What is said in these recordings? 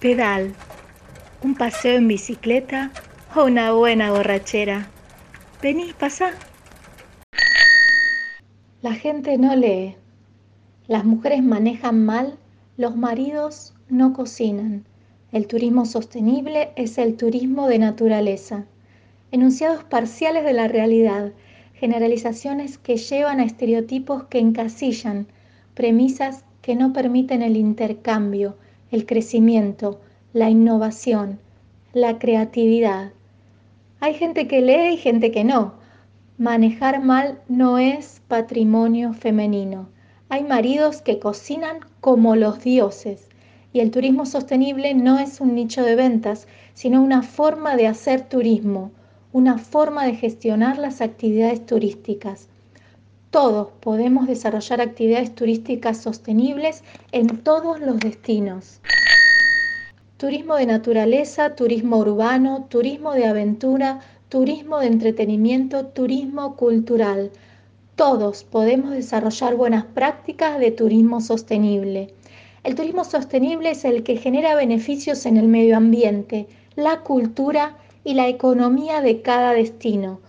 pedal, un paseo en bicicleta o una buena borrachera. Vení, pasa. La gente no lee. Las mujeres manejan mal, los maridos no cocinan. El turismo sostenible es el turismo de naturaleza. Enunciados parciales de la realidad, generalizaciones que llevan a estereotipos que encasillan, premisas que no permiten el intercambio, el crecimiento, la innovación, la creatividad. Hay gente que lee y gente que no. Manejar mal no es patrimonio femenino. Hay maridos que cocinan como los dioses y el turismo sostenible no es un nicho de ventas, sino una forma de hacer turismo, una forma de gestionar las actividades turísticas. Todos podemos desarrollar actividades turísticas sostenibles en todos los destinos. Turismo de naturaleza, turismo urbano, turismo de aventura, turismo de entretenimiento, turismo cultural. Todos podemos desarrollar buenas prácticas de turismo sostenible. El turismo sostenible es el que genera beneficios en el medio ambiente, la cultura y la economía de cada destino.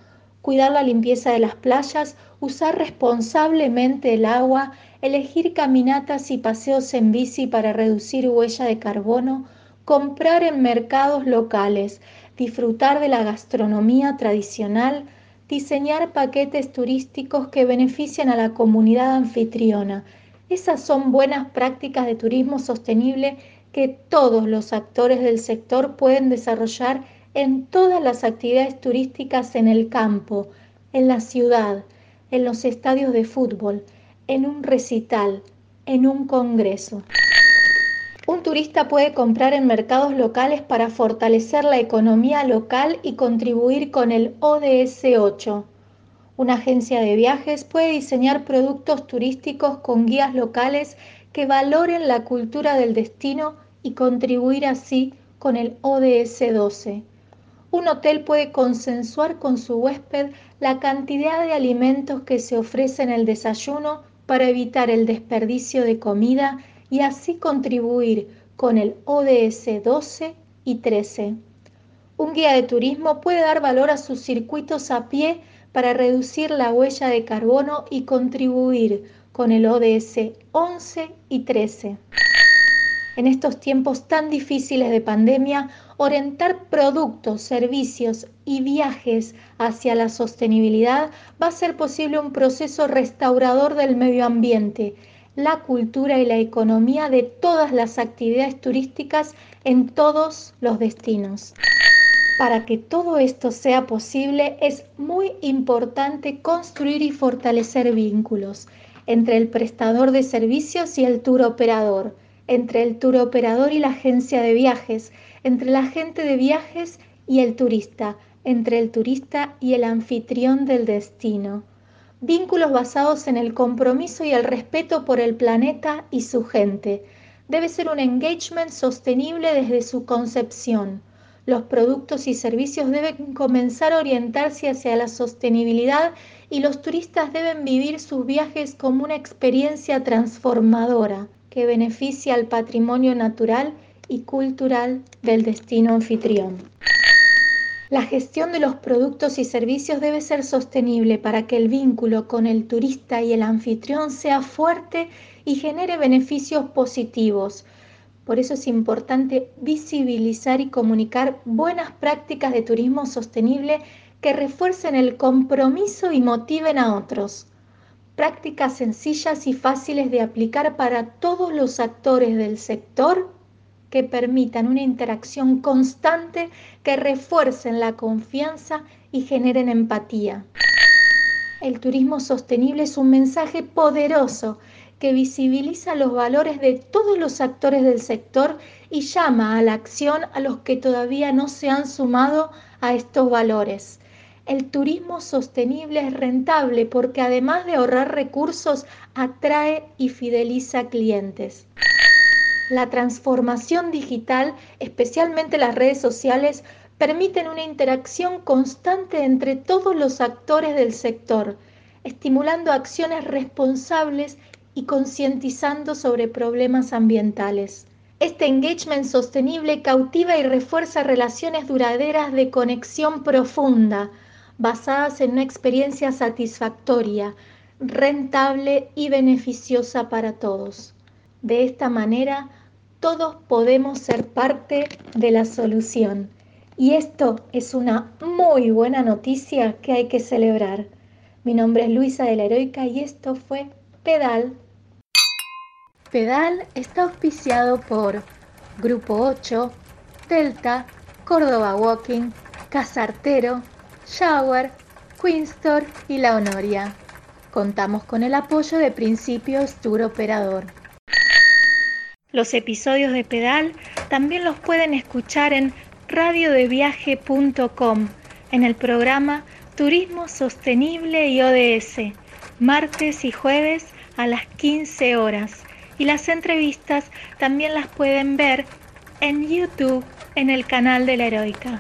Cuidar la limpieza de las playas usar responsablemente el agua, elegir caminatas y paseos en bici para reducir huella de carbono, comprar en mercados locales, disfrutar de la gastronomía tradicional, diseñar paquetes turísticos que beneficien a la comunidad anfitriona. Esas son buenas prácticas de turismo sostenible que todos los actores del sector pueden desarrollar en todas las actividades turísticas en el campo, en la ciudad, en los estadios de fútbol, en un recital, en un congreso. Un turista puede comprar en mercados locales para fortalecer la economía local y contribuir con el ODS 8. Una agencia de viajes puede diseñar productos turísticos con guías locales que valoren la cultura del destino y contribuir así con el ODS 12. Un hotel puede consensuar con su huésped la cantidad de alimentos que se ofrece en el desayuno para evitar el desperdicio de comida y así contribuir con el ODS 12 y 13. Un guía de turismo puede dar valor a sus circuitos a pie para reducir la huella de carbono y contribuir con el ODS 11 y 13. En estos tiempos tan difíciles de pandemia, orientar productos, servicios y viajes hacia la sostenibilidad va a ser posible un proceso restaurador del medio ambiente, la cultura y la economía de todas las actividades turísticas en todos los destinos. Para que todo esto sea posible es muy importante construir y fortalecer vínculos entre el prestador de servicios y el tour operador, entre el tour operador y la agencia de viajes, entre la agente de viajes y el turista, entre el turista y el anfitrión del destino. Vínculos basados en el compromiso y el respeto por el planeta y su gente. Debe ser un engagement sostenible desde su concepción. Los productos y servicios deben comenzar a orientarse hacia la sostenibilidad y los turistas deben vivir sus viajes como una experiencia transformadora que beneficia al patrimonio natural y cultural del destino anfitrión. La gestión de los productos y servicios debe ser sostenible para que el vínculo con el turista y el anfitrión sea fuerte y genere beneficios positivos. Por eso es importante visibilizar y comunicar buenas prácticas de turismo sostenible que refuercen el compromiso y motiven a otros. Prácticas sencillas y fáciles de aplicar para todos los actores del sector que permitan una interacción constante que refuercen la confianza y generen empatía. El turismo sostenible es un mensaje poderoso que visibiliza los valores de todos los actores del sector y llama a la acción a los que todavía no se han sumado a estos valores. El turismo sostenible es rentable porque además de ahorrar recursos, atrae y fideliza clientes. La transformación digital, especialmente las redes sociales, permiten una interacción constante entre todos los actores del sector, estimulando acciones responsables y concientizando sobre problemas ambientales. Este engagement sostenible cautiva y refuerza relaciones duraderas de conexión profunda, basadas en una experiencia satisfactoria, rentable y beneficiosa para todos. De esta manera, todos podemos ser parte de la solución. Y esto es una muy buena noticia que hay que celebrar. Mi nombre es Luisa de la Heroica y esto fue Pedal. Pedal está auspiciado por Grupo 8, Delta, Córdoba Walking, Casartero, Shower, Queenstore y La Honoria. Contamos con el apoyo de Principios Tour Operador. Los episodios de Pedal también los pueden escuchar en radiodeviaje.com en el programa Turismo Sostenible y ODS, martes y jueves a las 15 horas. Y las entrevistas también las pueden ver en YouTube en el canal de la Heroica.